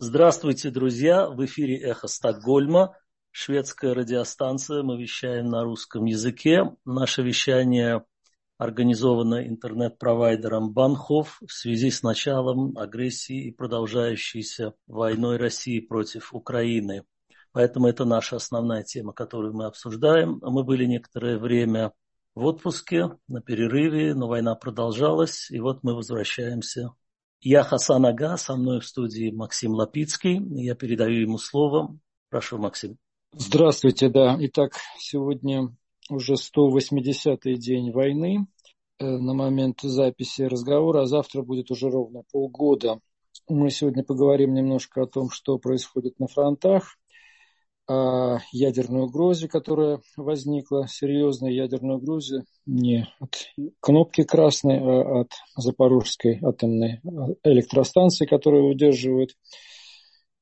Здравствуйте, друзья! В эфире «Эхо Стокгольма», шведская радиостанция. Мы вещаем на русском языке. Наше вещание организовано интернет-провайдером Банхов в связи с началом агрессии и продолжающейся войной России против Украины. Поэтому это наша основная тема, которую мы обсуждаем. Мы были некоторое время в отпуске, на перерыве, но война продолжалась, и вот мы возвращаемся я Хасан Ага, со мной в студии Максим Лапицкий. Я передаю ему слово. Прошу, Максим. Здравствуйте, да. Итак, сегодня уже 180-й день войны э, на момент записи разговора, а завтра будет уже ровно полгода. Мы сегодня поговорим немножко о том, что происходит на фронтах, ядерной угрозе, которая возникла, серьезной ядерной угрозе, не от кнопки красной, а от Запорожской атомной электростанции, которую удерживают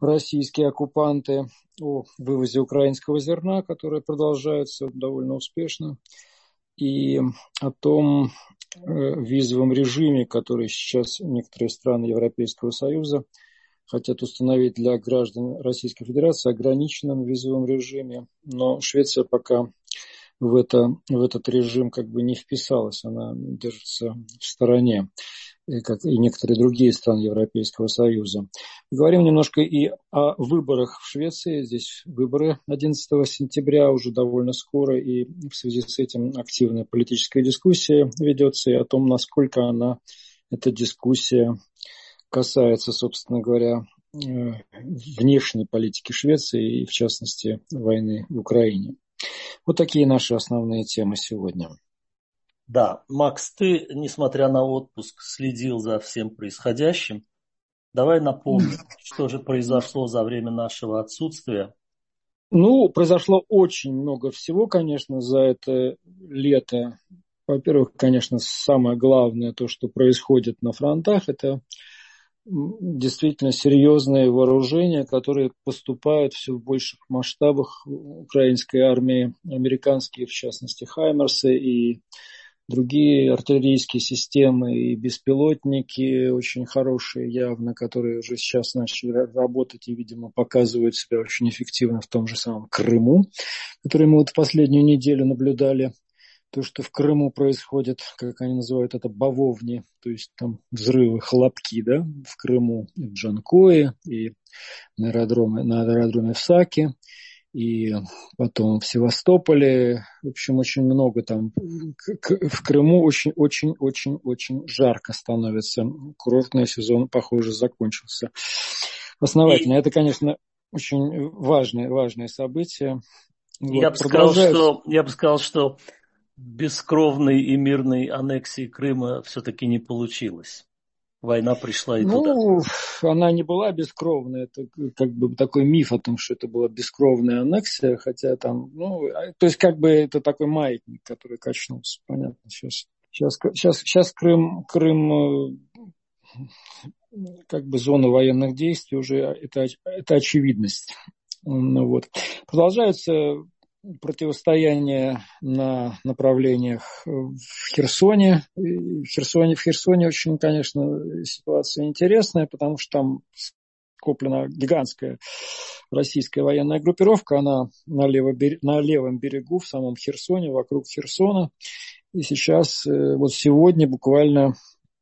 российские оккупанты, о вывозе украинского зерна, которое продолжается довольно успешно, и о том э, визовом режиме, который сейчас некоторые страны Европейского Союза – хотят установить для граждан Российской Федерации ограниченном визовом режиме, но Швеция пока в, это, в этот режим как бы не вписалась, она держится в стороне, как и некоторые другие страны Европейского Союза. Говорим немножко и о выборах в Швеции. Здесь выборы 11 сентября уже довольно скоро, и в связи с этим активная политическая дискуссия ведется и о том, насколько она, эта дискуссия касается, собственно говоря, э, внешней политики Швеции и, в частности, войны в Украине. Вот такие наши основные темы сегодня. Да, Макс, ты, несмотря на отпуск, следил за всем происходящим. Давай напомним, что же произошло за время нашего отсутствия. Ну, произошло очень много всего, конечно, за это лето. Во-первых, конечно, самое главное, то, что происходит на фронтах, это действительно серьезные вооружения, которые поступают все в больших масштабах украинской армии, американские, в частности, Хаймерсы и другие артиллерийские системы и беспилотники очень хорошие явно, которые уже сейчас начали работать и, видимо, показывают себя очень эффективно в том же самом Крыму, который мы вот в последнюю неделю наблюдали то, что в Крыму происходит, как они называют это, бавовни, то есть там взрывы, хлопки, да, в Крыму, и в Джанкое, и на аэродроме, на аэродроме в Саке, и потом в Севастополе, в общем, очень много там. В Крыму очень-очень-очень-очень жарко становится. Курортный сезон, похоже, закончился. Основательно. И... Это, конечно, очень важное, важное событие. Я, вот, бы сказал, что, я бы сказал, что бескровной и мирной аннексии Крыма все-таки не получилось. Война пришла и ну, туда. Она не была бескровной. Это как бы такой миф о том, что это была бескровная аннексия, хотя там, ну, а, то есть как бы это такой маятник, который качнулся, понятно, сейчас. Сейчас, сейчас, сейчас Крым, Крым э, как бы зона военных действий уже это, это очевидность. Ну, вот. Продолжаются противостояние на направлениях в Херсоне. В Херсоне, в Херсоне очень, конечно, ситуация интересная, потому что там скоплена гигантская российская военная группировка. Она на, лево, на левом берегу, в самом Херсоне, вокруг Херсона. И сейчас, э, вот сегодня буквально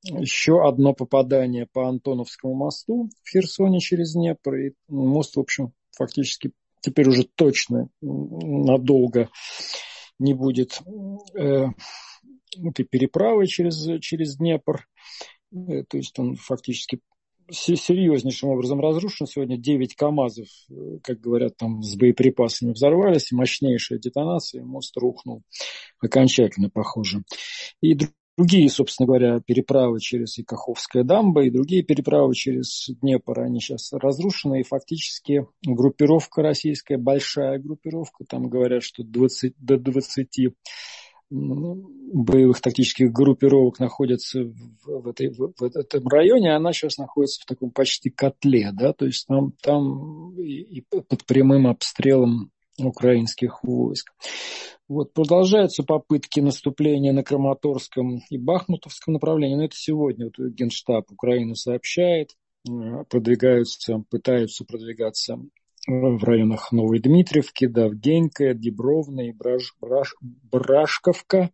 еще одно попадание по Антоновскому мосту в Херсоне через Днепр. И мост, в общем, фактически теперь уже точно надолго не будет э, этой переправы через, через Днепр. Э, то есть он фактически серьезнейшим образом разрушен. Сегодня 9 КАМАЗов, э, как говорят, там с боеприпасами взорвались, мощнейшая детонация, мост рухнул окончательно, похоже. И другие, собственно говоря, переправы через Якоховская дамба и другие переправы через Днепр, они сейчас разрушены, и фактически группировка российская, большая группировка, там говорят, что 20, до 20 боевых тактических группировок находится в, этой, в этом районе, она сейчас находится в таком почти котле, да, то есть там, там и, и под прямым обстрелом украинских войск. Вот, продолжаются попытки наступления на Краматорском и Бахмутовском направлении. Но это сегодня вот Генштаб Украины сообщает. продвигаются, пытаются продвигаться в районах Новой Дмитриевки, Давгенька, Дебровна и Браш, Браш, Брашковка.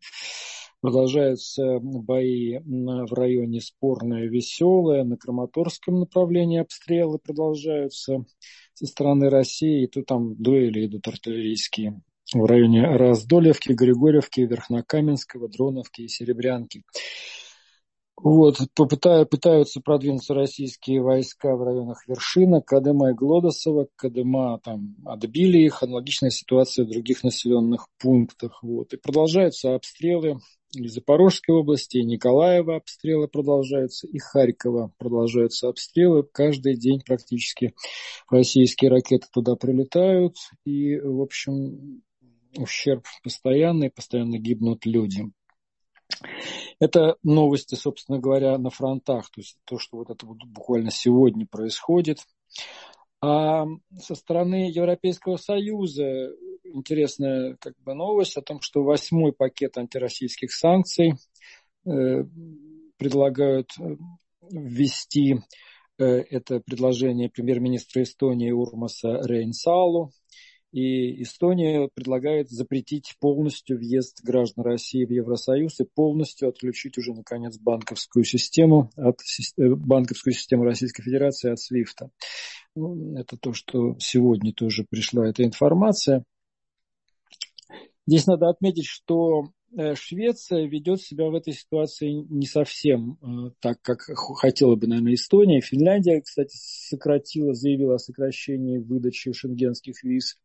Продолжаются бои в районе Спорное, Веселое, на Краматорском направлении обстрелы продолжаются со стороны России. И тут там дуэли идут артиллерийские в районе Раздолевки, Григорьевки, Верхнокаменского, Дроновки и Серебрянки. Вот, попытая, пытаются продвинуться российские войска в районах Вершина, Кадыма и Глодосова. Кадыма там отбили их, аналогичная ситуация в других населенных пунктах. Вот. И продолжаются обстрелы и Запорожской области, и Николаева обстрелы продолжаются, и Харькова продолжаются обстрелы. Каждый день практически российские ракеты туда прилетают. И, в общем, ущерб постоянный, постоянно гибнут люди. Это новости, собственно говоря, на фронтах, то есть то, что вот это буквально сегодня происходит. А со стороны Европейского Союза интересная как бы новость о том, что восьмой пакет антироссийских санкций э, предлагают э, ввести э, это предложение премьер-министра Эстонии Урмаса Рейнсалу. И Эстония предлагает запретить полностью въезд граждан России в Евросоюз и полностью отключить уже, наконец, банковскую систему, от, банковскую систему Российской Федерации от SWIFT. Ну, это то, что сегодня тоже пришла эта информация. Здесь надо отметить, что э, Швеция ведет себя в этой ситуации не совсем э, так, как хотела бы, наверное, Эстония. Финляндия, кстати, сократила, заявила о сокращении выдачи шенгенских виз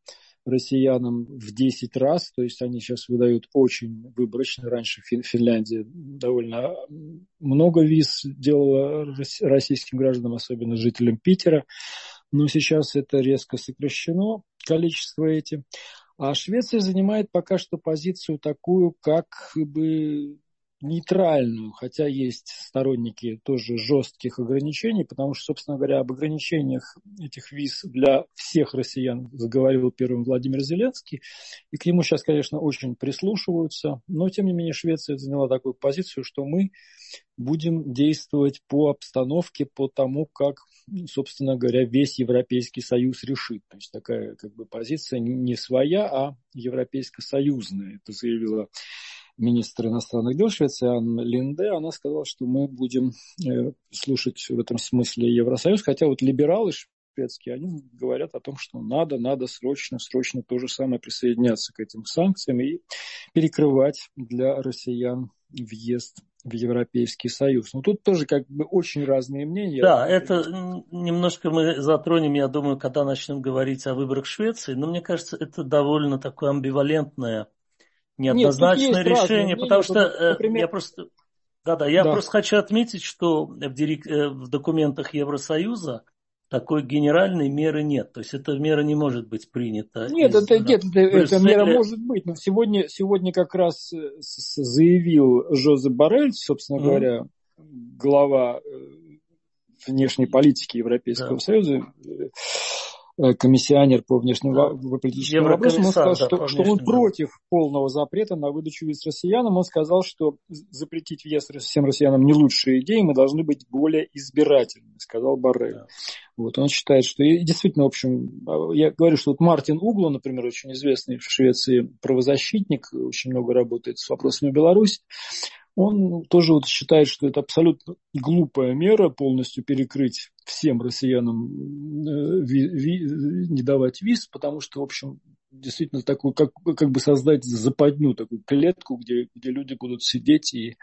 россиянам в 10 раз, то есть они сейчас выдают очень выборочно. Раньше Фин, Финляндия довольно много виз делала российским гражданам, особенно жителям Питера, но сейчас это резко сокращено, количество эти. А Швеция занимает пока что позицию такую, как бы нейтральную, хотя есть сторонники тоже жестких ограничений, потому что, собственно говоря, об ограничениях этих виз для всех россиян заговорил первым Владимир Зеленский, и к нему сейчас, конечно, очень прислушиваются, но, тем не менее, Швеция заняла такую позицию, что мы будем действовать по обстановке, по тому, как, собственно говоря, весь Европейский Союз решит. То есть такая как бы позиция не своя, а европейско-союзная. Это заявила министр иностранных дел Швеции Анна Линде, она сказала, что мы будем э, слушать в этом смысле Евросоюз, хотя вот либералы шведские, они говорят о том, что надо, надо срочно, срочно то же самое присоединяться к этим санкциям и перекрывать для россиян въезд в Европейский Союз. Но тут тоже как бы очень разные мнения. Да, это немножко мы затронем, я думаю, когда начнем говорить о выборах Швеции, но мне кажется, это довольно такое амбивалентное неоднозначное Нет, решение, потому что э, например... я просто... Да-да, я да. просто хочу отметить, что в, дирек... Э, в документах Евросоюза такой генеральной меры нет. То есть эта мера не может быть принята. Нет, из, это, нет эта мера может быть. Но сегодня, сегодня как раз э, заявил Жозеп Барель, собственно mm. говоря, глава внешней политики Европейского да. Союза, комиссионер по внешним да. политическим вопросам, он сказал, да, что, что он против полного запрета на выдачу виз россиянам. Он сказал, что запретить въезд всем россиянам не лучшая идея, мы должны быть более избирательны, сказал Баррель. Да. Вот, он считает, что и действительно, в общем, а, я говорю, что вот Мартин Угло, например, очень известный в Швеции правозащитник, очень много работает с вопросами Беларуси, он тоже вот считает, что это абсолютно глупая мера полностью перекрыть всем россиянам, э, ви, ви, не давать виз, потому что, в общем, действительно такую, как, как бы создать западню, такую клетку, где, где люди будут сидеть и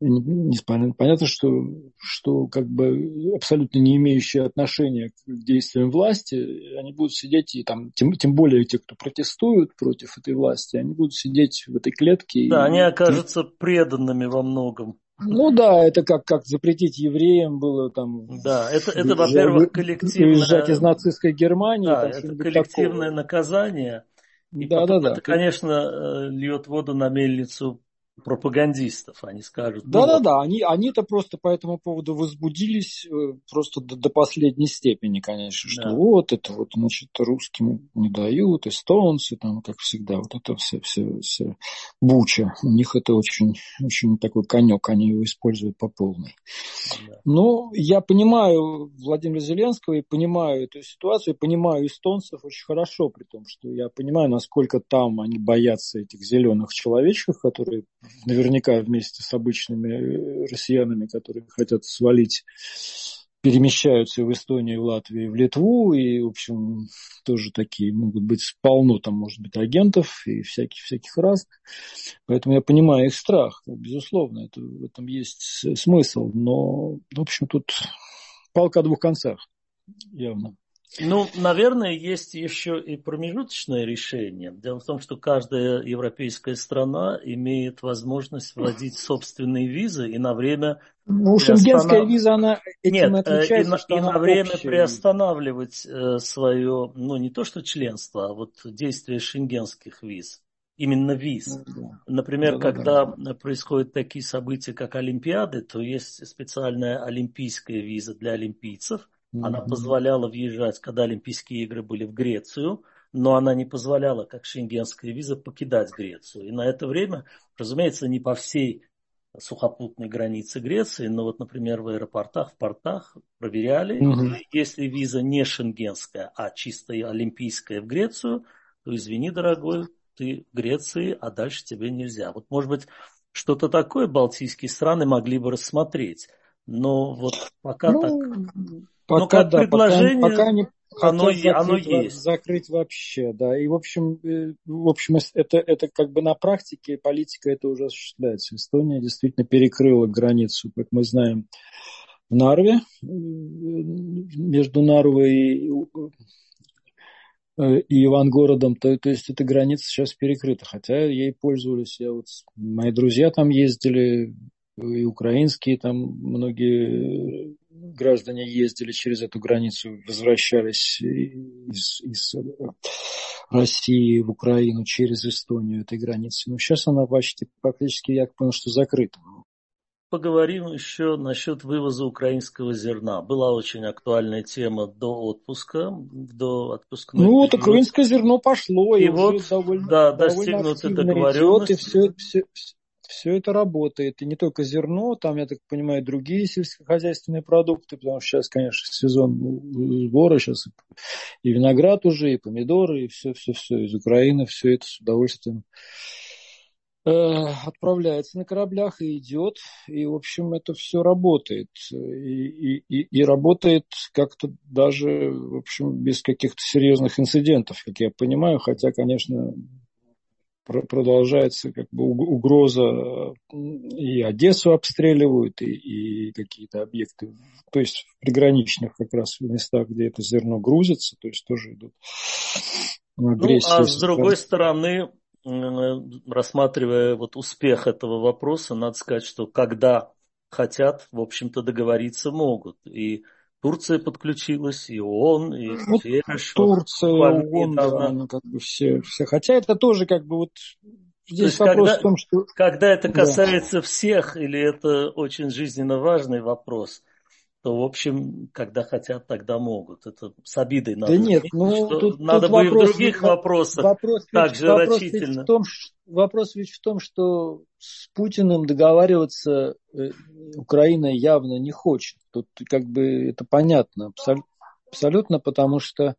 не, понятно, что, что как бы абсолютно не имеющие отношения к действиям власти, они будут сидеть и там, тем, тем более те, кто протестуют против этой власти, они будут сидеть в этой клетке. Да, и, они окажутся преданными во многом. Ну да, это как, как запретить евреям было там... Да, это, это во-первых, коллективное... Уезжать из нацистской Германии. Да, это коллективное такого. наказание. И да, потом да, да. это, конечно, э, льет воду на мельницу пропагандистов. Они скажут... Да-да-да, ну, они, они-то просто по этому поводу возбудились э, просто до, до последней степени, конечно, что да. вот это вот, значит, русским не дают, эстонцы, там, как всегда, вот это все, все, все буча. У них это очень, очень такой конек, они его используют по полной. Да. Ну, я понимаю Владимира Зеленского и понимаю эту ситуацию, и понимаю эстонцев очень хорошо, при том, что я понимаю, насколько там они боятся этих зеленых человечков, которые наверняка вместе с обычными э, россиянами, которые хотят свалить, перемещаются в Эстонию, в Латвию, в Литву, и, в общем, тоже такие могут быть полно там, может быть, агентов и всяких, всяких разных. Поэтому я понимаю их страх, безусловно, это, в этом есть смысл, но, в общем, тут палка о двух концах, явно. Ну, наверное, есть еще и промежуточное решение. Дело в том, что каждая европейская страна имеет возможность вводить собственные визы и на время... Ну, шенгенская виза, она этим Нет, э, отличается, и, что и на время общая. приостанавливать э, свое, ну, не то что членство, а вот действие шенгенских виз именно виз. Ну Например, да, когда да. происходят такие события, как Олимпиады, то есть специальная олимпийская виза для олимпийцев, она позволяла въезжать, когда Олимпийские игры были в Грецию, но она не позволяла, как шенгенская виза, покидать Грецию. И на это время, разумеется, не по всей сухопутной границе Греции, но вот, например, в аэропортах, в портах проверяли, угу. если виза не шенгенская, а чистая олимпийская в Грецию, то извини, дорогой, ты в Греции, а дальше тебе нельзя. Вот, может быть, что-то такое балтийские страны могли бы рассмотреть. Но вот пока ну, так Пока, да, предложение, пока, пока не оно, закрыть, оно есть. Закрыть вообще, да. И, в общем, э, в общем, это, это как бы на практике политика это уже осуществляется. Эстония действительно перекрыла границу, как мы знаем, в Нарве, между Нарвой и, э, и Ивангородом, то, то есть эта граница сейчас перекрыта, хотя ей пользовались, я вот, мои друзья там ездили, и украинские там многие граждане ездили через эту границу, возвращались из, из России в Украину через Эстонию этой границы. Но сейчас она почти практически, я понял, что закрыта. Поговорим еще насчет вывоза украинского зерна. Была очень актуальная тема до отпуска, до отпускной. Ну вот украинское зерно пошло, и, и вот, довольно, да, достигнута договоренность. Идет, и все, все, все это работает. И не только зерно, там, я так понимаю, другие сельскохозяйственные продукты, потому что сейчас, конечно, сезон сбора, сейчас и виноград уже, и помидоры, и все-все-все из Украины, все это с удовольствием э, отправляется на кораблях и идет, и, в общем, это все работает. И, и, и работает как-то даже, в общем, без каких-то серьезных инцидентов, как я понимаю, хотя, конечно, продолжается как бы угроза, и Одессу обстреливают, и, и какие-то объекты, то есть в приграничных как раз местах, где это зерно грузится, то есть тоже идут агрессии. Ну, а с другой стороны, рассматривая вот успех этого вопроса, надо сказать, что когда хотят, в общем-то, договориться могут. И Турция подключилась, и ООН, и ну, Турция, ООН, да, ну, как бы все, все. Хотя это тоже как бы вот здесь То вопрос когда, в том, что... Когда это касается да. всех, или это очень жизненно важный вопрос, то, в общем, когда хотят, тогда могут. Это с обидой надо. Да нет, ну, тут, надо тут бы вопрос, и в других вопросах вопрос ведь, вопрос рачительно. Ведь в том, вопрос ведь в том, что с Путиным договариваться э, Украина явно не хочет. Тут как бы это понятно абсолютно, потому что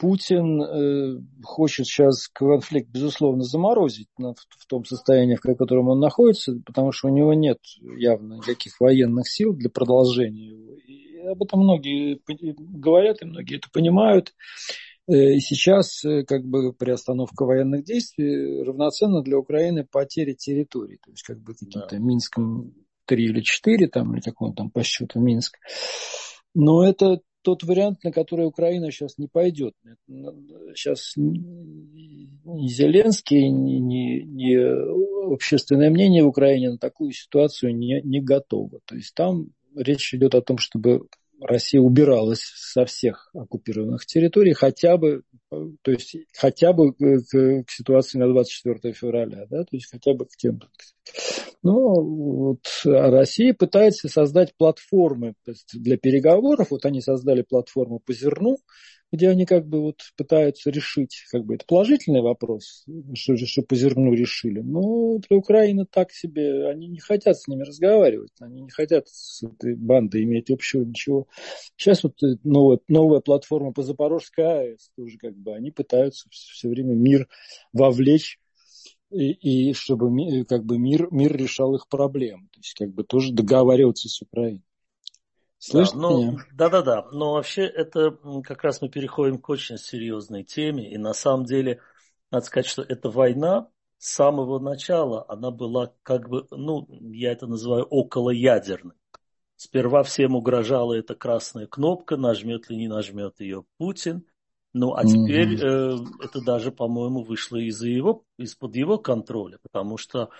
Путин э, хочет сейчас конфликт, безусловно, заморозить в том состоянии, в котором он находится, потому что у него нет явно никаких военных сил для продолжения его. И об этом многие говорят, и многие это понимают. Э, и сейчас э, как бы приостановка военных действий равноценна для Украины потере территории. То есть как бы каким-то да. Минском 3 или 4, там, или как он там по счету Минск. Но это тот вариант, на который Украина сейчас не пойдет. Сейчас ни Зеленский, ни, ни, ни общественное мнение в Украине на такую ситуацию не, не готово. То есть там речь идет о том, чтобы Россия убиралась со всех оккупированных территорий хотя бы то есть хотя бы к, к ситуации на 24 февраля, да, то есть хотя бы к тем. Ну, вот Россия пытается создать платформы для переговоров. Вот они создали платформу по зерну, где они как бы вот пытаются решить, как бы это положительный вопрос, что, что по зерну решили. Но для Украины так себе, они не хотят с ними разговаривать, они не хотят с этой бандой иметь общего ничего. Сейчас вот новая, новая платформа по Запорожской АЭС тоже как бы, они пытаются все время мир вовлечь и, и чтобы как бы мир, мир решал их проблемы. То есть как бы тоже договариваться с Украиной. Слышите да, но, меня? Да-да-да, но вообще это как раз мы переходим к очень серьезной теме, и на самом деле надо сказать, что эта война с самого начала, она была как бы, ну, я это называю околоядерной. Сперва всем угрожала эта красная кнопка, нажмет ли не нажмет ее Путин. Ну, а теперь mm-hmm. э, это даже, по-моему, вышло из-за его, из-под его контроля, потому что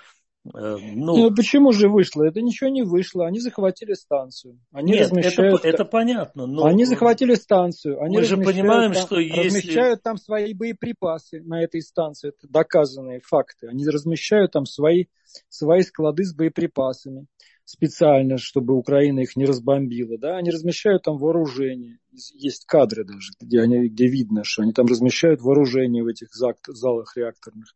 Э, ну, ну, почему же вышло? Это ничего не вышло. Они захватили станцию. Они нет, размещают... это, это понятно. Но... Они захватили станцию. Они Мы же понимаем, там, что если... Размещают там свои боеприпасы на этой станции. Это доказанные факты. Они размещают там свои, свои склады с боеприпасами специально, чтобы Украина их не разбомбила. Да? Они размещают там вооружение есть кадры даже, где, они, где видно, что они там размещают вооружение в этих залах реакторных.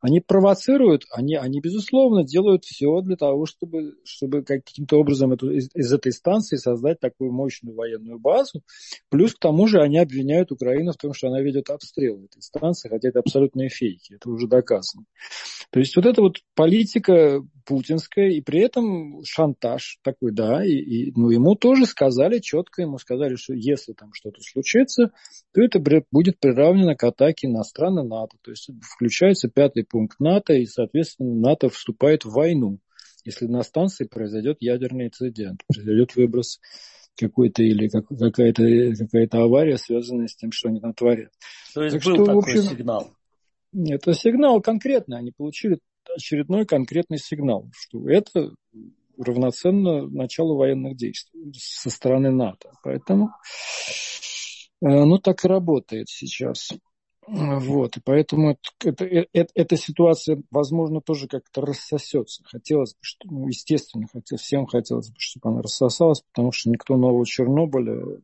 Они провоцируют, они, они безусловно делают все для того, чтобы, чтобы каким-то образом эту, из, из этой станции создать такую мощную военную базу. Плюс к тому же они обвиняют Украину в том, что она ведет обстрел этой станции, хотя это абсолютные фейки, это уже доказано. То есть вот эта вот политика путинская, и при этом шантаж такой, да, и, и ну, ему тоже сказали четко, ему сказали, что если там что-то случится, то это будет приравнено к атаке на страны НАТО. То есть включается пятый пункт НАТО, и, соответственно, НАТО вступает в войну, если на станции произойдет ядерный инцидент, произойдет выброс какой-то или как, какая-то какая авария, связанная с тем, что они там творят. То есть так был что, такой общем, сигнал? Это сигнал конкретный. Они получили очередной конкретный сигнал, что это равноценно началу военных действий со стороны НАТО. Поэтому, э, ну, так и работает сейчас. Вот, и поэтому это, это, э, эта ситуация, возможно, тоже как-то рассосется. Хотелось бы, что, ну, естественно, хотел, всем хотелось бы, чтобы она рассосалась, потому что никто нового Чернобыля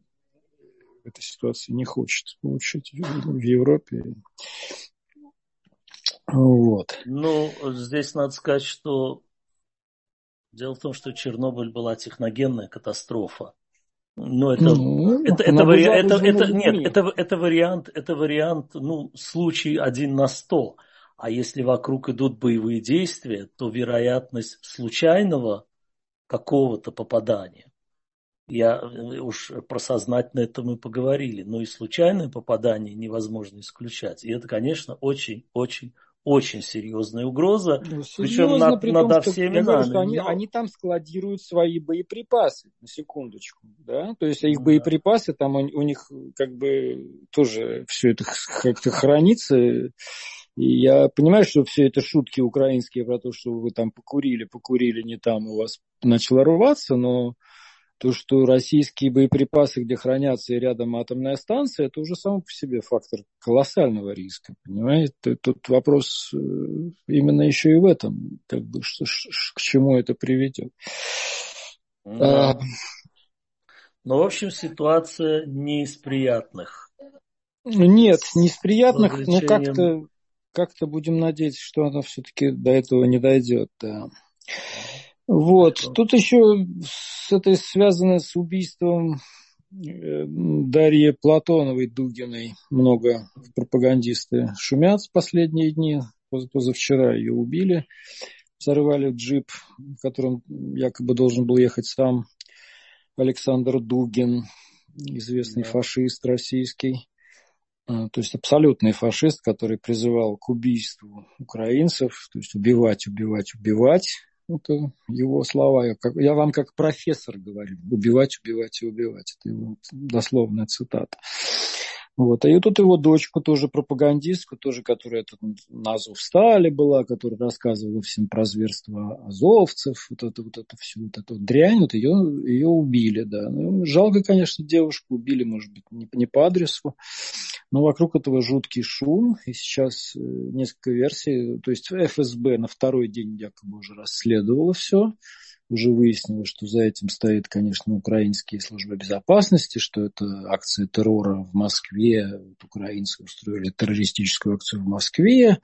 этой ситуации не хочет получить в Европе. Вот. Ну, здесь надо сказать, что Дело в том, что Чернобыль была техногенная катастрофа. Но это, ну, это, это, вари... это, это, нет, это, это вариант, это вариант, ну, случай один на сто. А если вокруг идут боевые действия, то вероятность случайного какого-то попадания, я э, уж про сознательно это мы поговорили, но и случайное попадание невозможно исключать. И это, конечно, очень-очень очень серьезная угроза, ну, причем над, при том, над всеми говорю, что они, но... они там складируют свои боеприпасы, на секундочку, да, то есть их да. боеприпасы там у, у них как бы тоже все это как-то хранится, и я понимаю, что все это шутки украинские про то, что вы там покурили, покурили не там, у вас начало рваться, но то, что российские боеприпасы, где хранятся и рядом атомная станция, это уже сам по себе фактор колоссального риска, понимаете? Тут вопрос э, именно еще и в этом, как бы, что, к чему это приведет. Да. А... Ну, в общем, ситуация не из приятных. Нет, не из приятных, но как-то как-то будем надеяться, что она все-таки до этого не дойдет, да. Вот. Тут еще с этой связано с убийством э, Дарьи Платоновой Дугиной много пропагандисты шумят в последние дни. Позавчера ее убили, взорвали джип, в котором якобы должен был ехать сам Александр Дугин, известный да. фашист российский. А, то есть абсолютный фашист, который призывал к убийству украинцев, то есть убивать, убивать, убивать. Это его слова. Я, как, я вам как профессор говорю. Убивать, убивать и убивать. Это его дословная цитата. Вот. А и тут его дочку, тоже пропагандистку, тоже, которая это, на Азов стали была, которая рассказывала всем про зверство азовцев, вот это вот это все, вот эту дрянь, вот ее, ее убили, да. Ну, жалко, конечно, девушку убили, может быть, не, не по адресу, но вокруг этого жуткий шум, и сейчас э, несколько версий, то есть ФСБ на второй день якобы уже расследовало все, уже выяснилось, что за этим стоит, конечно, украинские службы безопасности, что это акция террора в Москве, вот украинцы устроили террористическую акцию в Москве,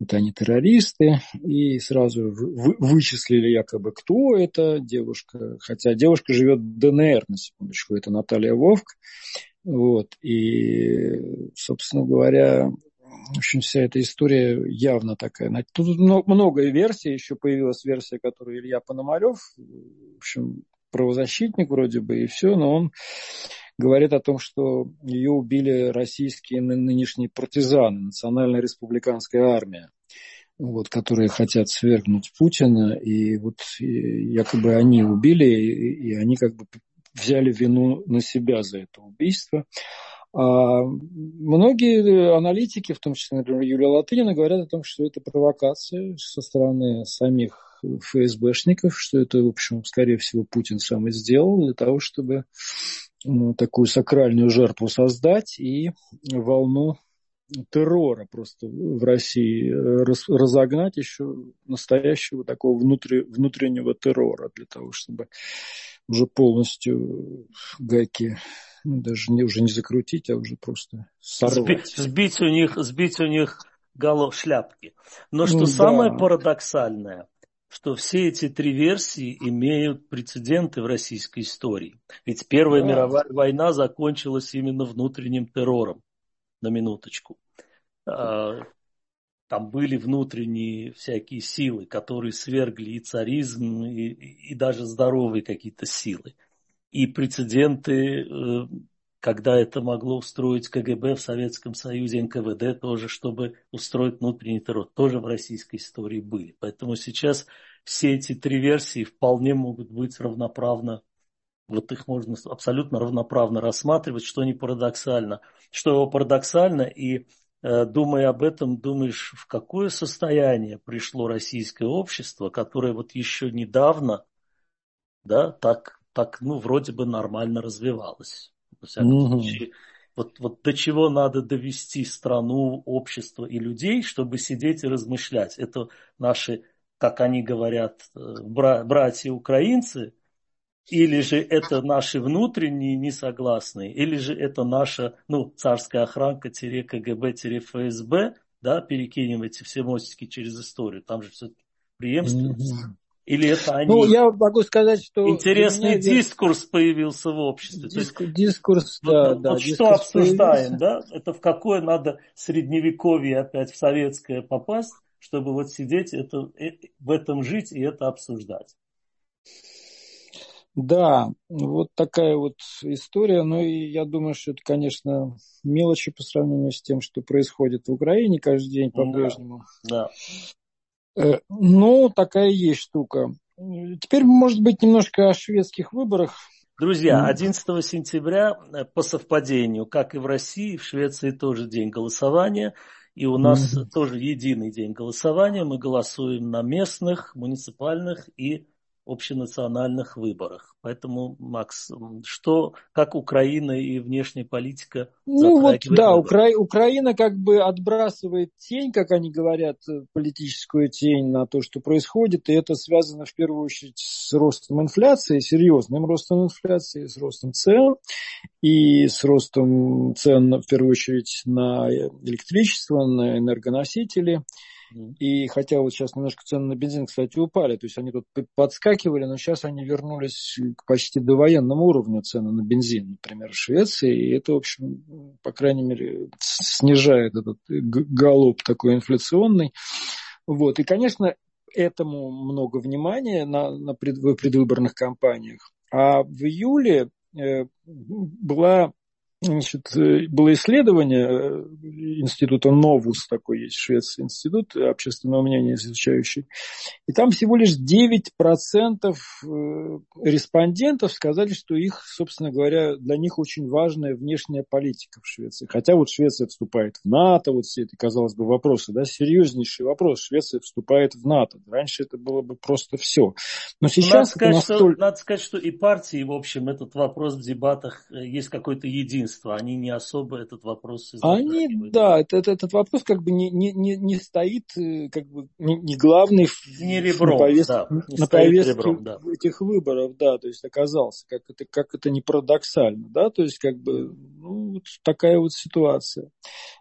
это они террористы, и сразу вы, вычислили якобы, кто это девушка, хотя девушка живет в ДНР, на секундочку, это Наталья Вовк, вот, и, собственно говоря, в общем, вся эта история явно такая. Тут много версий, еще появилась версия, которую Илья Пономарев, в общем, правозащитник вроде бы, и все, но он говорит о том, что ее убили российские нынешние партизаны, национальная республиканская армия, вот, которые хотят свергнуть Путина, и вот и якобы они убили, и, и они как бы взяли вину на себя за это убийство. А многие аналитики, в том числе, например, Юлия Латынина, говорят о том, что это провокация со стороны самих ФСБшников, что это, в общем, скорее всего, Путин сам и сделал для того, чтобы ну, такую сакральную жертву создать и волну террора просто в России разогнать еще настоящего такого внутри, внутреннего террора для того, чтобы уже полностью гайки ну, даже не, уже не закрутить, а уже просто сорвать. Сбить, сбить у них, сбить у них голов шляпки. Но что ну, самое да. парадоксальное, что все эти три версии имеют прецеденты в российской истории. Ведь Первая да. мировая война закончилась именно внутренним террором, на минуточку. А, там были внутренние всякие силы, которые свергли и царизм, и, и даже здоровые какие-то силы и прецеденты, э, когда это могло устроить КГБ в Советском Союзе, НКВД тоже, чтобы устроить внутренний террор, тоже в российской истории были. Поэтому сейчас все эти три версии вполне могут быть равноправно, вот их можно абсолютно равноправно рассматривать, что не парадоксально. Что парадоксально, и э, думая об этом, думаешь, в какое состояние пришло российское общество, которое вот еще недавно да, так так, ну, вроде бы нормально развивалась. Во всяком mm-hmm. случае, вот, вот до чего надо довести страну, общество и людей, чтобы сидеть и размышлять. Это наши, как они говорят, э, бра- братья-украинцы, или же это наши внутренние несогласные, или же это наша, ну, царская охранка-КГБ-ФСБ, да, перекинем эти все мостики через историю, там же все преемственность. Mm-hmm. Или это они... Ну, я могу сказать, что... Интересный дискурс появился в обществе. Диск... есть, дискурс, да, вот, да. Вот что обсуждаем, появился. да? Это в какое надо средневековье опять в советское попасть, чтобы вот сидеть, это, э, в этом жить и это обсуждать. Да, вот такая вот история. Ну и я думаю, что это, конечно, мелочи по сравнению с тем, что происходит в Украине каждый день по-прежнему. Да. да. Э, ну, такая есть штука. Теперь, может быть, немножко о шведских выборах. Друзья, 11 сентября э, по совпадению, как и в России, в Швеции тоже день голосования. И у нас mm-hmm. тоже единый день голосования. Мы голосуем на местных, муниципальных и общенациональных выборах. Поэтому, Макс, что, как Украина и внешняя политика Ну вот, да, Укра... Украина как бы отбрасывает тень, как они говорят, политическую тень на то, что происходит, и это связано в первую очередь с ростом инфляции, серьезным ростом инфляции, с ростом цен, и с ростом цен в первую очередь на электричество, на энергоносители. И хотя вот сейчас немножко цены на бензин, кстати, упали, то есть они тут подскакивали, но сейчас они вернулись к почти довоенному уровню цены на бензин, например, в Швеции, и это, в общем, по крайней мере, снижает этот галоп такой инфляционный. Вот. И, конечно, этому много внимания на, на пред, в предвыборных кампаниях. А в июле э, была значит, э, было исследование э, института Новус, такой есть в Швеции институт общественного мнения изучающий, и там всего лишь 9% э, респондентов сказали, что их, собственно говоря, для них очень важная внешняя политика в Швеции. Хотя вот Швеция вступает в НАТО, вот все эти, казалось бы, вопросы, да, серьезнейший вопрос. Швеция вступает в НАТО. Раньше это было бы просто все. Но сейчас надо сказать, настолько... что, надо сказать, что и партии, в общем, этот вопрос в дебатах есть какой-то единственный единства, они не особо этот вопрос Они, да, этот, этот вопрос как бы не, не, не, не стоит э, как бы не, не главный не ребром, на повестке, да, не на повестке ребром, да. этих выборов, да, то есть оказался, как это, как это не парадоксально, да, то есть как бы ну, вот такая вот ситуация.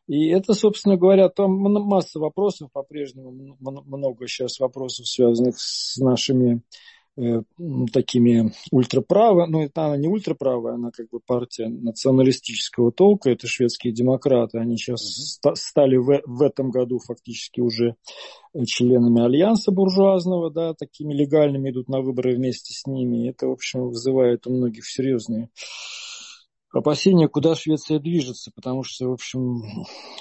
И это, собственно говоря, там масса вопросов по-прежнему, много сейчас вопросов, связанных с нашими такими ультраправо, ну это она не ультраправая, она как бы партия националистического толка, это шведские демократы, они сейчас стали в, в этом году фактически уже членами альянса буржуазного, да, такими легальными идут на выборы вместе с ними, это, в общем, вызывает у многих серьезные опасения, куда Швеция движется, потому что, в общем,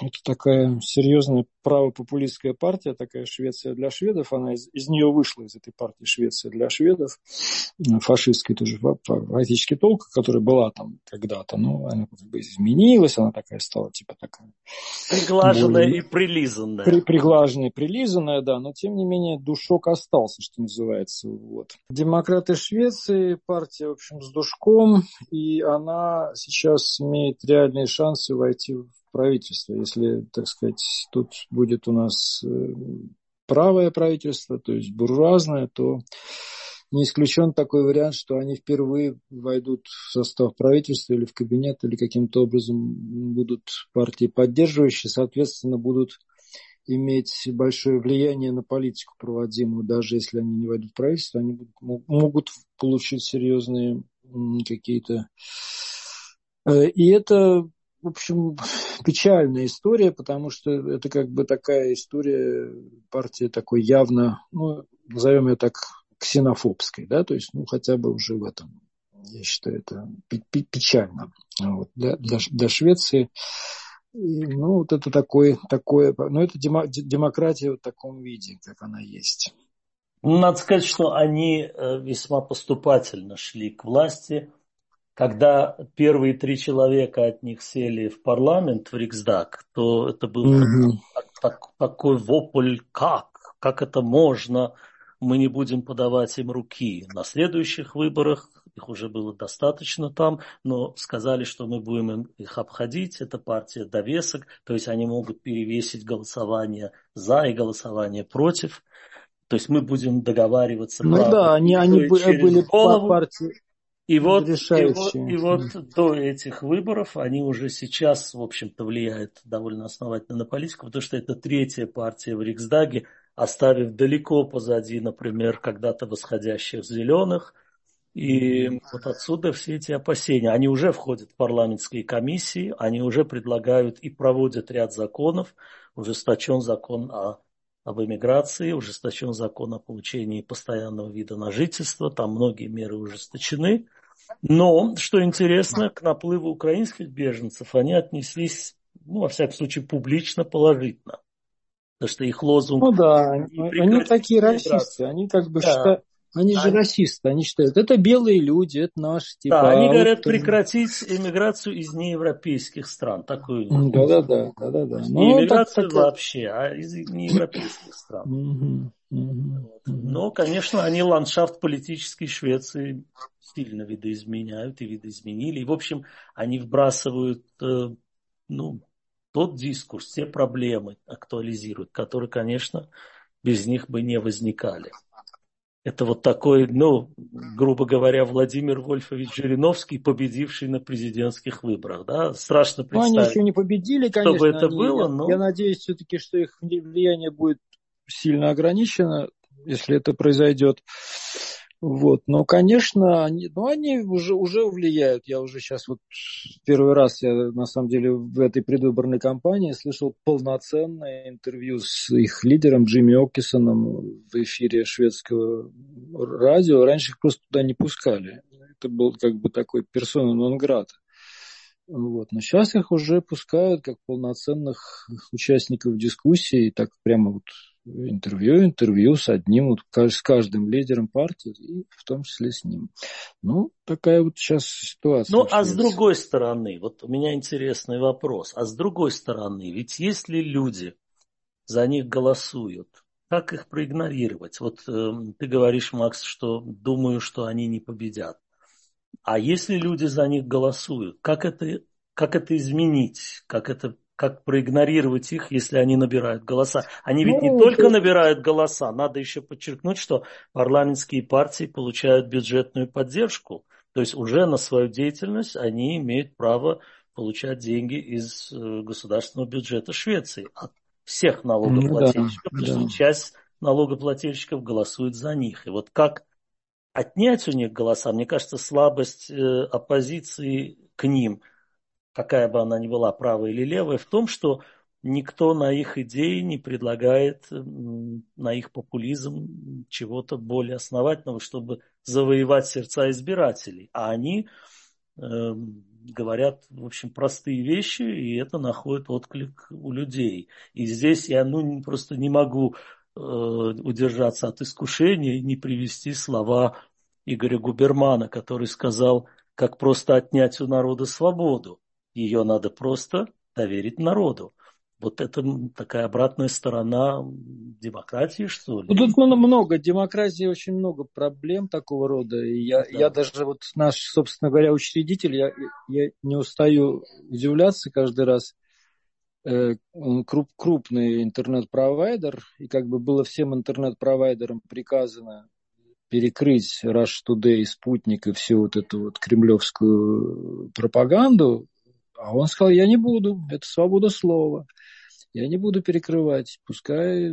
это такая серьезная правопопулистская партия, такая Швеция для шведов, она из, из нее вышла, из этой партии Швеция для шведов, фашистской тоже фактически толка, которая была там когда-то, но она как бы изменилась, она такая стала типа такая... Приглаженная более, и прилизанная. При, приглаженная и прилизанная, да, но тем не менее душок остался, что называется. Вот. Демократы Швеции, партия, в общем, с душком, и она сейчас имеет реальные шансы войти в правительство. Если, так сказать, тут будет у нас э, правое правительство, то есть буржуазное, то не исключен такой вариант, что они впервые войдут в состав правительства или в кабинет, или каким-то образом будут партии поддерживающие, соответственно, будут иметь большое влияние на политику проводимую, даже если они не войдут в правительство, они могут получить серьезные какие-то и это, в общем, печальная история, потому что это как бы такая история партии такой явно, ну, назовем ее так, ксенофобской, да, то есть, ну, хотя бы уже в этом, я считаю, это печально вот, для, для, для Швеции. И, ну, вот это такое, такое, ну, это демократия в таком виде, как она есть. Надо сказать, что они э, весьма поступательно шли к власти когда первые три человека от них сели в парламент, в Риксдаг, то это был mm-hmm. так, так, такой вопль, как, как это можно, мы не будем подавать им руки. На следующих выборах их уже было достаточно там, но сказали, что мы будем их обходить, это партия довесок, то есть они могут перевесить голосование за и голосование против. То есть мы будем договариваться. Ну да, они, они были голову. партии и вот, и вот, и вот до этих выборов они уже сейчас, в общем-то, влияют довольно основательно на политику, потому что это третья партия в Риксдаге, оставив далеко позади, например, когда-то восходящих зеленых. И вот отсюда все эти опасения. Они уже входят в парламентские комиссии, они уже предлагают и проводят ряд законов. Ужесточен закон о об эмиграции, ужесточен закон о получении постоянного вида на жительство, там многие меры ужесточены. Но, что интересно, к наплыву украинских беженцев они отнеслись, ну, во всяком случае, публично положительно. Потому что их лозунг... Ну да, они такие расисты, они как бы да. считают... Они же они... расисты, они считают, это белые люди, это наши. Типа, да, они а говорят вот... прекратить иммиграцию из неевропейских стран. Такую. Да-да-да. да, да, да. Не ну, иммиграцию так, вообще, а из неевропейских стран. Но, конечно, они ландшафт политической Швеции сильно видоизменяют и видоизменили. И, в общем, они вбрасывают э, ну, тот дискурс, те проблемы актуализируют, которые, конечно, без них бы не возникали. Это вот такой, ну, грубо говоря, Владимир Вольфович Жириновский, победивший на президентских выборах. Да? Страшно представить. Ну, они еще не победили, конечно. Чтобы это они, было, но... Я надеюсь все-таки, что их влияние будет сильно ограничено, если это произойдет. Вот. Но, конечно, они, ну, они уже, уже влияют. Я уже сейчас вот первый раз, я на самом деле в этой предвыборной кампании слышал полноценное интервью с их лидером Джимми Оккисоном в эфире шведского радио. Раньше их просто туда не пускали. Это был как бы такой персона нон-грата. Вот. Но сейчас их уже пускают как полноценных участников дискуссии, так прямо вот интервью, интервью с одним, вот, с каждым лидером партии, и в том числе с ним. Ну, такая вот сейчас ситуация. Ну, а с другой стороны, вот у меня интересный вопрос. А с другой стороны, ведь если люди за них голосуют, как их проигнорировать? Вот э, ты говоришь, Макс, что думаю, что они не победят. А если люди за них голосуют, как это, как это изменить? Как это как проигнорировать их, если они набирают голоса. Они ведь не ну, только набирают голоса, надо еще подчеркнуть, что парламентские партии получают бюджетную поддержку. То есть уже на свою деятельность они имеют право получать деньги из э, государственного бюджета Швеции от всех налогоплательщиков, ну, да, да. часть налогоплательщиков голосует за них. И вот как отнять у них голоса, мне кажется, слабость э, оппозиции к ним – какая бы она ни была, правая или левая, в том, что никто на их идеи не предлагает, на их популизм чего-то более основательного, чтобы завоевать сердца избирателей. А они э, говорят, в общем, простые вещи, и это находит отклик у людей. И здесь я ну, просто не могу э, удержаться от искушения и не привести слова Игоря Губермана, который сказал, как просто отнять у народа свободу. Ее надо просто доверить народу. Вот это такая обратная сторона демократии, что ли? Ну, тут много, демократии очень много проблем такого рода. И я, да. я даже вот наш, собственно говоря, учредитель, я, я не устаю удивляться каждый раз. Э, он круп, крупный интернет-провайдер, и как бы было всем интернет-провайдерам приказано перекрыть Rush Today, Спутник и всю вот эту вот кремлевскую пропаганду, а он сказал, я не буду, это свобода слова. Я не буду перекрывать. Пускай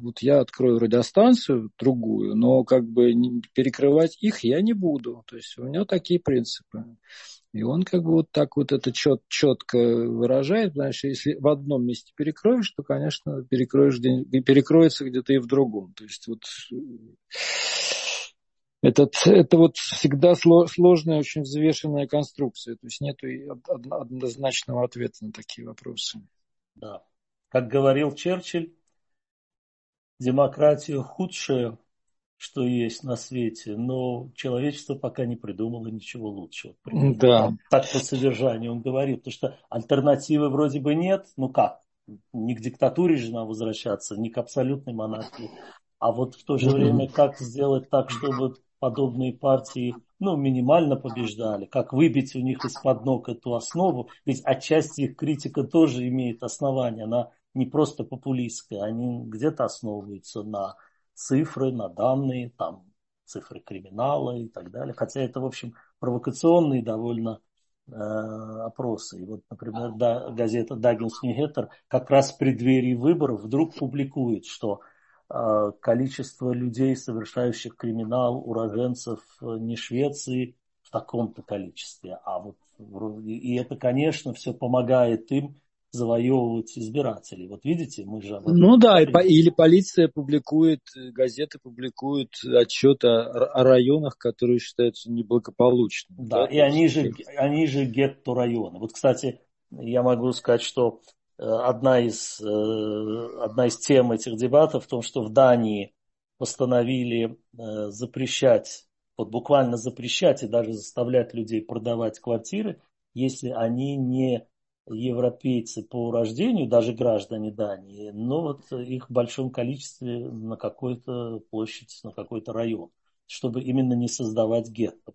вот я открою радиостанцию другую, но как бы перекрывать их я не буду. То есть у него такие принципы. И он как бы вот так вот это чет, четко выражает, потому если в одном месте перекроешь, то, конечно, перекроешь, перекроется где-то и в другом. То есть вот этот, это вот всегда сложная, очень взвешенная конструкция. То есть нет однозначного ответа на такие вопросы. Да. Как говорил Черчилль, демократия худшая, что есть на свете, но человечество пока не придумало ничего лучшего. Да. Так по содержанию он говорит, потому что альтернативы вроде бы нет, ну как, не к диктатуре же нам возвращаться, не к абсолютной монархии, а вот в то же время как сделать так, чтобы подобные партии ну, минимально побеждали, как выбить у них из-под ног эту основу, ведь отчасти их критика тоже имеет основание, она не просто популистская, они где-то основываются на цифры, на данные, там цифры криминала и так далее, хотя это, в общем, провокационные довольно э, опросы. И вот, например, да, газета Даггинс Ньюгеттер как раз в преддверии выборов вдруг публикует, что количество людей, совершающих криминал, уроженцев э, не Швеции в таком-то количестве. А вот, и это, конечно, все помогает им завоевывать избирателей. Вот видите, мы же Ну да, и, или полиция публикует, газеты публикуют отчеты о, о районах, которые считаются неблагополучными. Да, да и они же, они же гетто-районы. Вот, кстати, я могу сказать, что Э, одна из, э, одна из тем этих дебатов в том, что в Дании постановили э, запрещать, вот буквально запрещать и даже заставлять людей продавать квартиры, если они не европейцы по рождению, даже граждане Дании, но вот их в большом количестве на какой-то площадь, на какой-то район, чтобы именно не создавать гетто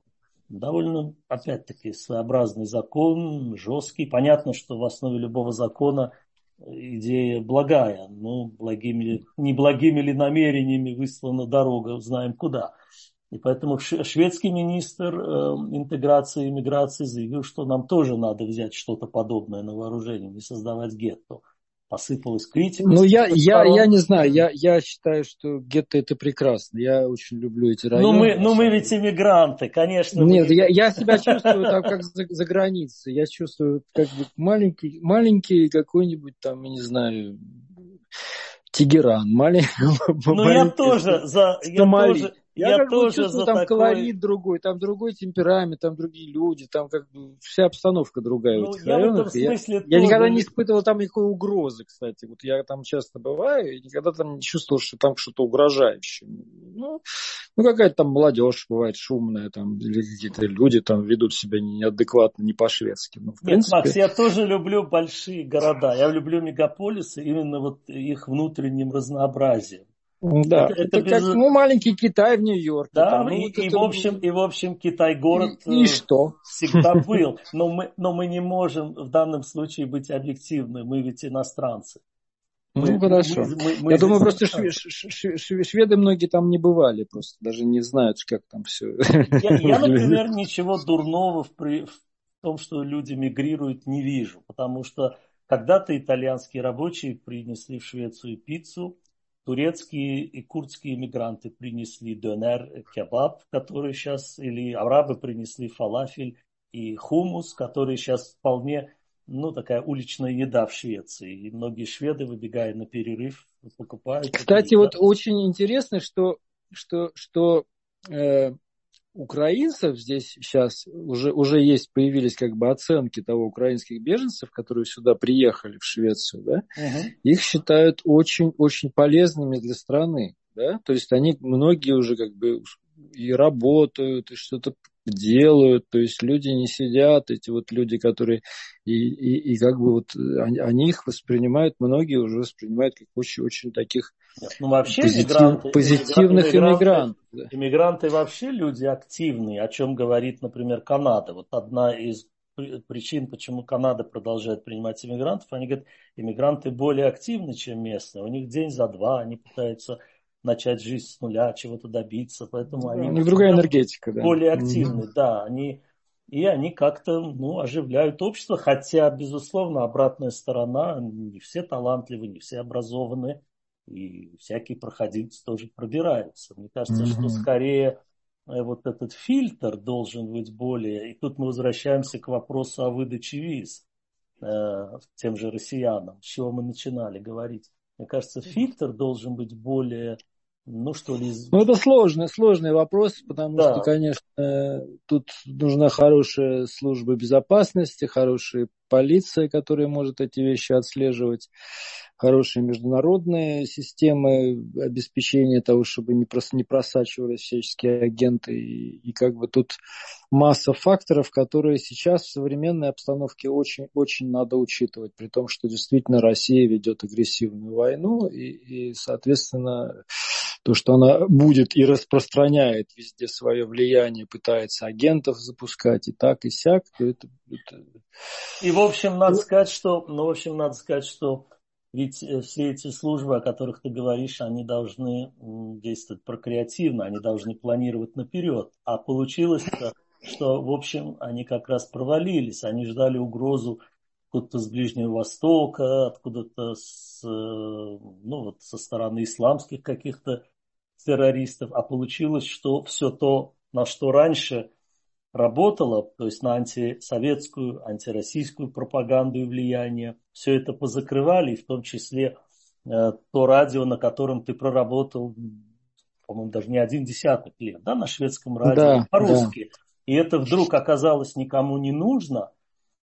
довольно, опять-таки, своеобразный закон, жесткий. Понятно, что в основе любого закона идея благая, но благими, не благими ли намерениями выслана дорога, знаем куда. И поэтому шведский министр э, интеграции и миграции заявил, что нам тоже надо взять что-то подобное на вооружение, не создавать гетто посыпалась критика. Ну, я, я, я не знаю, я, я считаю, что гетто это прекрасно. Я очень люблю эти районы. Ну, мы, ну, мы ведь иммигранты, конечно. Нет, мы... я, я себя чувствую там как за, за границей. Я чувствую как бы маленький, маленький какой-нибудь там, я не знаю, Тегеран, маленький. Ну, я тоже, за, я тоже, Я, я как тоже чувствую, там такой... колорит другой, там другой темперамент, там другие люди, там как бы вся обстановка другая ну, в этих я районах. В я, тоже... я никогда не испытывал там никакой угрозы, кстати. Вот я там часто бываю, и никогда там не чувствовал, что там что-то угрожающее. Ну, ну какая-то там молодежь бывает шумная, там, или какие-то люди там ведут себя неадекватно, не по-шведски. Ну, Нет, принципе... Макс, я тоже люблю большие города. Я люблю мегаполисы именно вот их внутренним разнообразием. Да, это, это, это без... как ну, маленький Китай в Нью-Йорке. Да, там, ну, и, вот и, это... в общем, и в общем Китай город и, и что? всегда был. Но мы, но мы не можем в данном случае быть объективны, мы ведь иностранцы. Ну мы, хорошо. Мы, мы, мы Я думаю, просто шве, шве, шве, шведы многие там не бывали, просто даже не знают, как там все. Я, я например, ничего дурного в, при, в том, что люди мигрируют, не вижу, потому что когда-то итальянские рабочие принесли в Швецию пиццу, турецкие и курдские иммигранты принесли донер, кебаб, который сейчас, или арабы принесли фалафель и хумус, который сейчас вполне, ну, такая уличная еда в Швеции. И многие шведы, выбегая на перерыв, покупают. Кстати, вот очень интересно, что, что, что э, украинцев здесь сейчас уже, уже есть, появились как бы оценки того украинских беженцев, которые сюда приехали в Швецию, да, uh-huh. их считают очень-очень полезными для страны, да, то есть они, многие уже как бы и работают, и что-то делают, то есть люди не сидят, эти вот люди, которые и, и, и как бы вот они, они их воспринимают, многие уже воспринимают как очень-очень таких ну, вообще позитив, иммигранты, позитивных иммигрантов. Да. Иммигранты вообще люди активные, о чем говорит, например, Канада. Вот одна из причин, почему Канада продолжает принимать иммигрантов, они говорят, иммигранты более активны, чем местные. У них день за два, они пытаются начать жизнь с нуля, чего-то добиться, поэтому они... У них другая энергетика, да. Более активны, mm-hmm. да, они... И они как-то ну, оживляют общество, хотя, безусловно, обратная сторона, не все талантливы, не все образованы, и всякие проходимцы тоже пробираются. Мне кажется, mm-hmm. что скорее э, вот этот фильтр должен быть более... И тут мы возвращаемся к вопросу о выдаче виз э, тем же россиянам, с чего мы начинали говорить. Мне кажется, фильтр должен быть более ну что ли. Ну это сложный, сложный вопрос, потому да. что, конечно, тут нужна хорошая служба безопасности, хорошая полиция, которая может эти вещи отслеживать, хорошие международные системы обеспечения того, чтобы не, прос, не просачивались всяческие агенты. И, и как бы тут масса факторов, которые сейчас в современной обстановке очень, очень надо учитывать, при том, что действительно Россия ведет агрессивную войну и, и соответственно, то, что она будет и распространяет везде свое влияние, пытается агентов запускать и так, и сяк, то это, это... И в общем, надо сказать, что, ну, в общем, надо сказать, что ведь э, все эти службы, о которых ты говоришь, они должны действовать прокреативно, они должны планировать наперед. А получилось, что, в общем, они как раз провалились. Они ждали угрозу откуда-то с Ближнего Востока, откуда-то с, э, ну, вот со стороны исламских каких-то террористов, а получилось, что все то, на что раньше работало, то есть на антисоветскую, антироссийскую пропаганду и влияние, все это позакрывали, и в том числе э, то радио, на котором ты проработал, по-моему, даже не один десяток лет, да, на шведском радио, да, по-русски. Да. И это вдруг оказалось никому не нужно,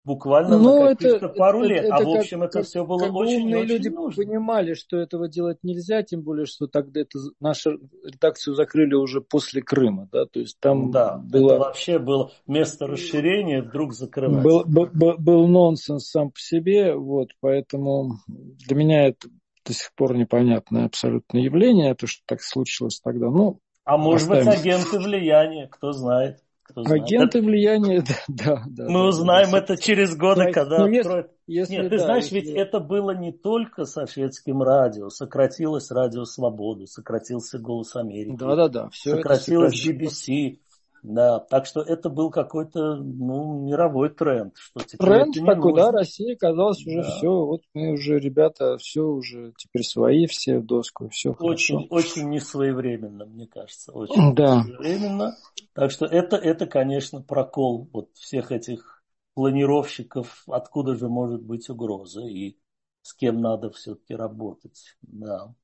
буквально ну, на каких-то пару это, лет. Это, а в общем, как, это все было как очень, умные очень люди нужно. понимали, что этого делать нельзя, тем более, что тогда это нашу редакцию закрыли уже после Крыма, да, то есть там да, было... это вообще было место расширения вдруг закрывать. Был, был, был нонсенс сам по себе, вот, поэтому для меня это до сих пор непонятное абсолютно явление, то, что так случилось тогда. Ну, а может оставим. быть агенты влияния, кто знает. Агенты влияния, да, да. Мы да, узнаем да, это через годы, да, когда ну, откроют. Если, Нет, ты да, знаешь, если... ведь это было не только со шведским радио. Сократилось радио Свободы, сократился Голос Америки. Да, да, да. Все сократилось BBC. Да, так что это был какой-то ну, мировой тренд. Что тренд такой, нужно. да, Россия казалось уже да. все, вот мы уже, ребята, все уже теперь свои все в доску, все Очень, хорошо. очень несвоевременно, мне кажется, очень да. несвоевременно. Так что это, это, конечно, прокол вот всех этих планировщиков, откуда же может быть угроза и с кем надо все-таки работать. Да.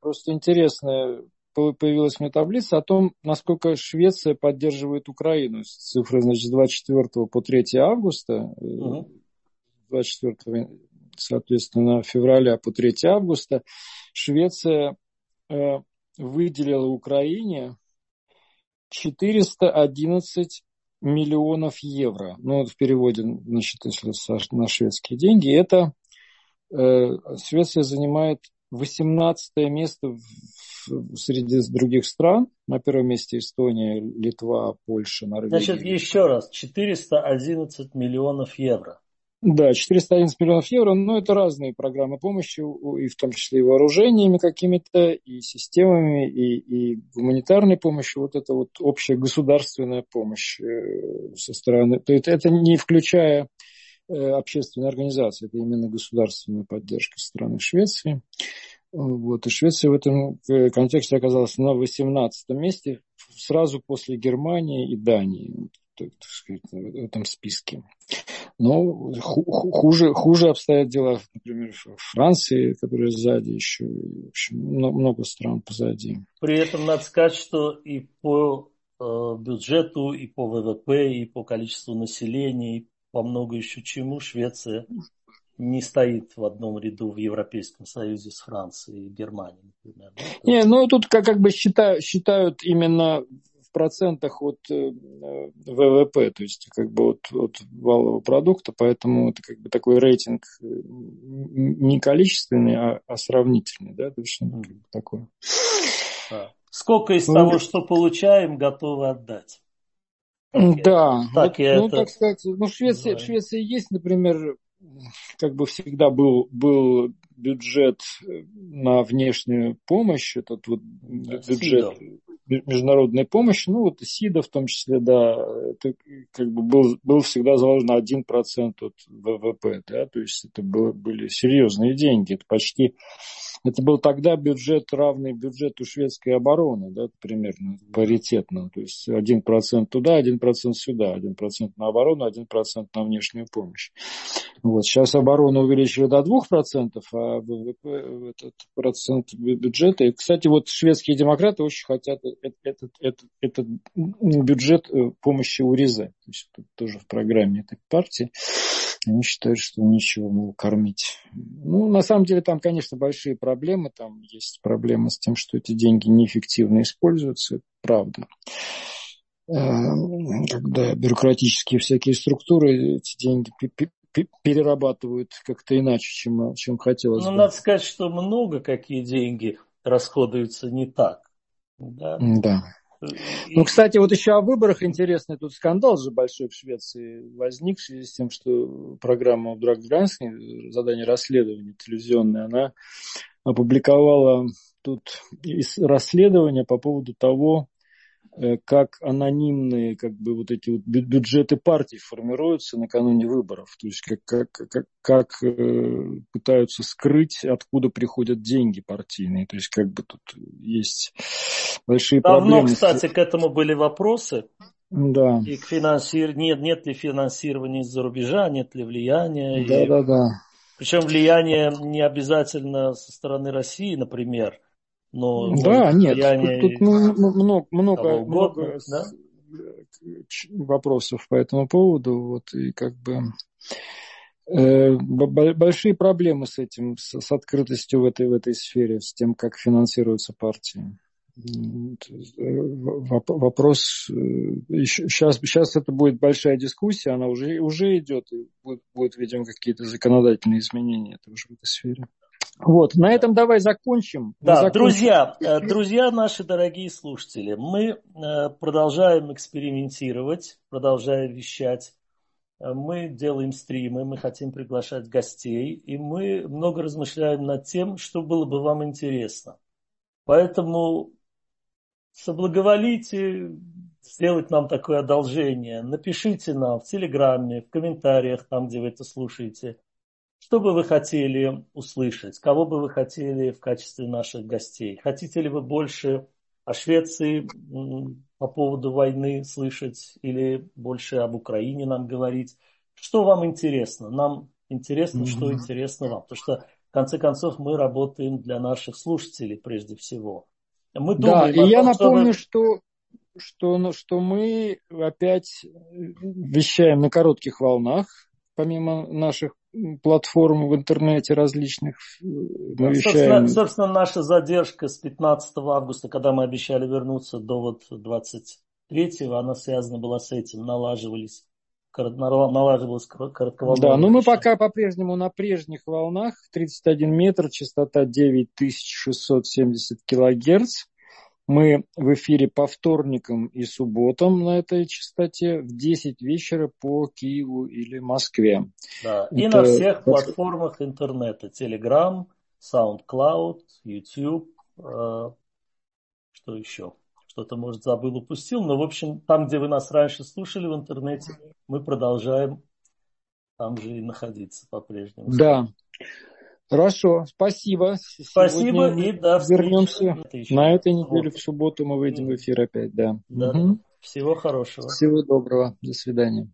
Просто интересно, появилась меня таблица о том, насколько Швеция поддерживает Украину. Цифры, значит, с 24 по 3 августа, угу. 24, соответственно, февраля по 3 августа, Швеция э, выделила Украине 411 миллионов евро. Ну, вот в переводе, значит, если на шведские деньги, это э, Швеция занимает 18 место в, среди других стран. На первом месте Эстония, Литва, Польша, Норвегия. Значит, еще раз, 411 миллионов евро. Да, 411 миллионов евро, но это разные программы помощи, и в том числе и вооружениями какими-то, и системами, и, и гуманитарной помощью. Вот это вот общая государственная помощь э, со стороны. То есть это не включая э, общественные организации, это именно государственная поддержка со стороны Швеции. Вот. И Швеция в этом э, контексте оказалась на 18 месте, сразу после Германии и Дании, так сказать, в этом списке. Но хуже, хуже обстоят дела, например, Франции, которая сзади еще, в общем, много стран позади. При этом надо сказать, что и по э, бюджету, и по ВВП, и по количеству населения, и по много еще чему Швеция не стоит в одном ряду в Европейском Союзе с Францией и Германией, например. Да? Не, ну тут как, как бы считают, считают именно процентах от э, ВВП, то есть как бы от, от валового продукта, поэтому это как бы такой рейтинг э, не количественный, а, а сравнительный, да, точно как бы такой. Сколько из ну, того, что получаем, готовы отдать? Да, так, вот, ну, это... так сказать, ну, в Швеции, в Швеции есть, например, как бы всегда был, был бюджет на внешнюю помощь, этот вот бюджет, международной помощи, ну вот СИДа в том числе, да, это как бы был, был всегда заложен на 1% от ВВП, да, то есть это было, были серьезные деньги, это почти это был тогда бюджет, равный бюджету шведской обороны, да, примерно паритетно. То есть один процент туда, один процент сюда, один процент на оборону, один процент на внешнюю помощь. Вот. Сейчас оборону увеличили до двух процентов, а ВВП, этот процент бюджета. И, кстати, вот шведские демократы очень хотят этот, этот, этот, этот бюджет э, помощи УРИЗе. То есть это тоже в программе этой партии. Они считают, что нечего, мол, кормить. Ну, на самом деле, там, конечно, большие проблемы. Там есть проблема с тем, что эти деньги неэффективно используются. Это правда. Э, когда бюрократические всякие структуры эти деньги перерабатывают как-то иначе, чем, чем хотелось ну, бы. надо сказать, что много какие деньги расходуются не так. Да. да. Ну, кстати, вот еще о выборах интересный. Тут скандал же большой в Швеции возник в связи с тем, что программа Драг задание расследования телевизионное, она опубликовала тут расследование по поводу того, Э, как анонимные как бы вот эти вот бюджеты партий формируются накануне выборов, то есть как, как, как, как э, пытаются скрыть, откуда приходят деньги партийные, то есть как бы тут есть большие Давно, проблемы. Давно, кстати, к этому были вопросы. Да. И к финансир... нет, нет ли финансирования из-за рубежа, нет ли влияния. Да, и... да, да. Причем влияние не обязательно со стороны России, например, но да, нет, тут, тут много, много, угодно, много да? вопросов по этому поводу. Вот, и как бы э, большие проблемы с этим, с, с открытостью в этой, в этой сфере, с тем, как финансируются партии. Вопрос сейчас, э, сейчас это будет большая дискуссия, она уже, уже идет, и будет, будет, видимо, какие-то законодательные изменения тоже в этой сфере. Вот, на этом давай закончим. Да, закончим. друзья, э, друзья наши дорогие слушатели, мы э, продолжаем экспериментировать, продолжаем вещать. Э, мы делаем стримы, мы хотим приглашать гостей, и мы много размышляем над тем, что было бы вам интересно. Поэтому соблаговолите сделать нам такое одолжение. Напишите нам в Телеграме, в комментариях, там, где вы это слушаете – что бы вы хотели услышать? Кого бы вы хотели в качестве наших гостей? Хотите ли вы больше о Швеции по поводу войны слышать или больше об Украине нам говорить? Что вам интересно? Нам интересно, mm-hmm. что интересно вам. Потому что, в конце концов, мы работаем для наших слушателей прежде всего. Мы думаем да, и я напомню, чтобы... что что, ну, что мы опять вещаем на коротких волнах, помимо наших платформ в интернете различных. Э, мы вещаем... собственно, собственно, наша задержка с 15 августа, когда мы обещали вернуться до вот 23 она связана была с этим, налаживались налаживалась коротковолновая. Да, но мы пока по-прежнему на прежних волнах, 31 метр, частота 9670 килогерц. Мы в эфире по вторникам и субботам на этой частоте в 10 вечера по Киеву или Москве. Да, и Это... на всех платформах интернета. Telegram, SoundCloud, YouTube, э, что еще? Что-то, может, забыл, упустил. Но, в общем, там, где вы нас раньше слушали в интернете, мы продолжаем там же и находиться по-прежнему. Да. Хорошо, спасибо. Спасибо Сегодня и до Вернемся на этой неделе в субботу мы выйдем в эфир опять, да. да. Угу. Всего хорошего. Всего доброго. До свидания.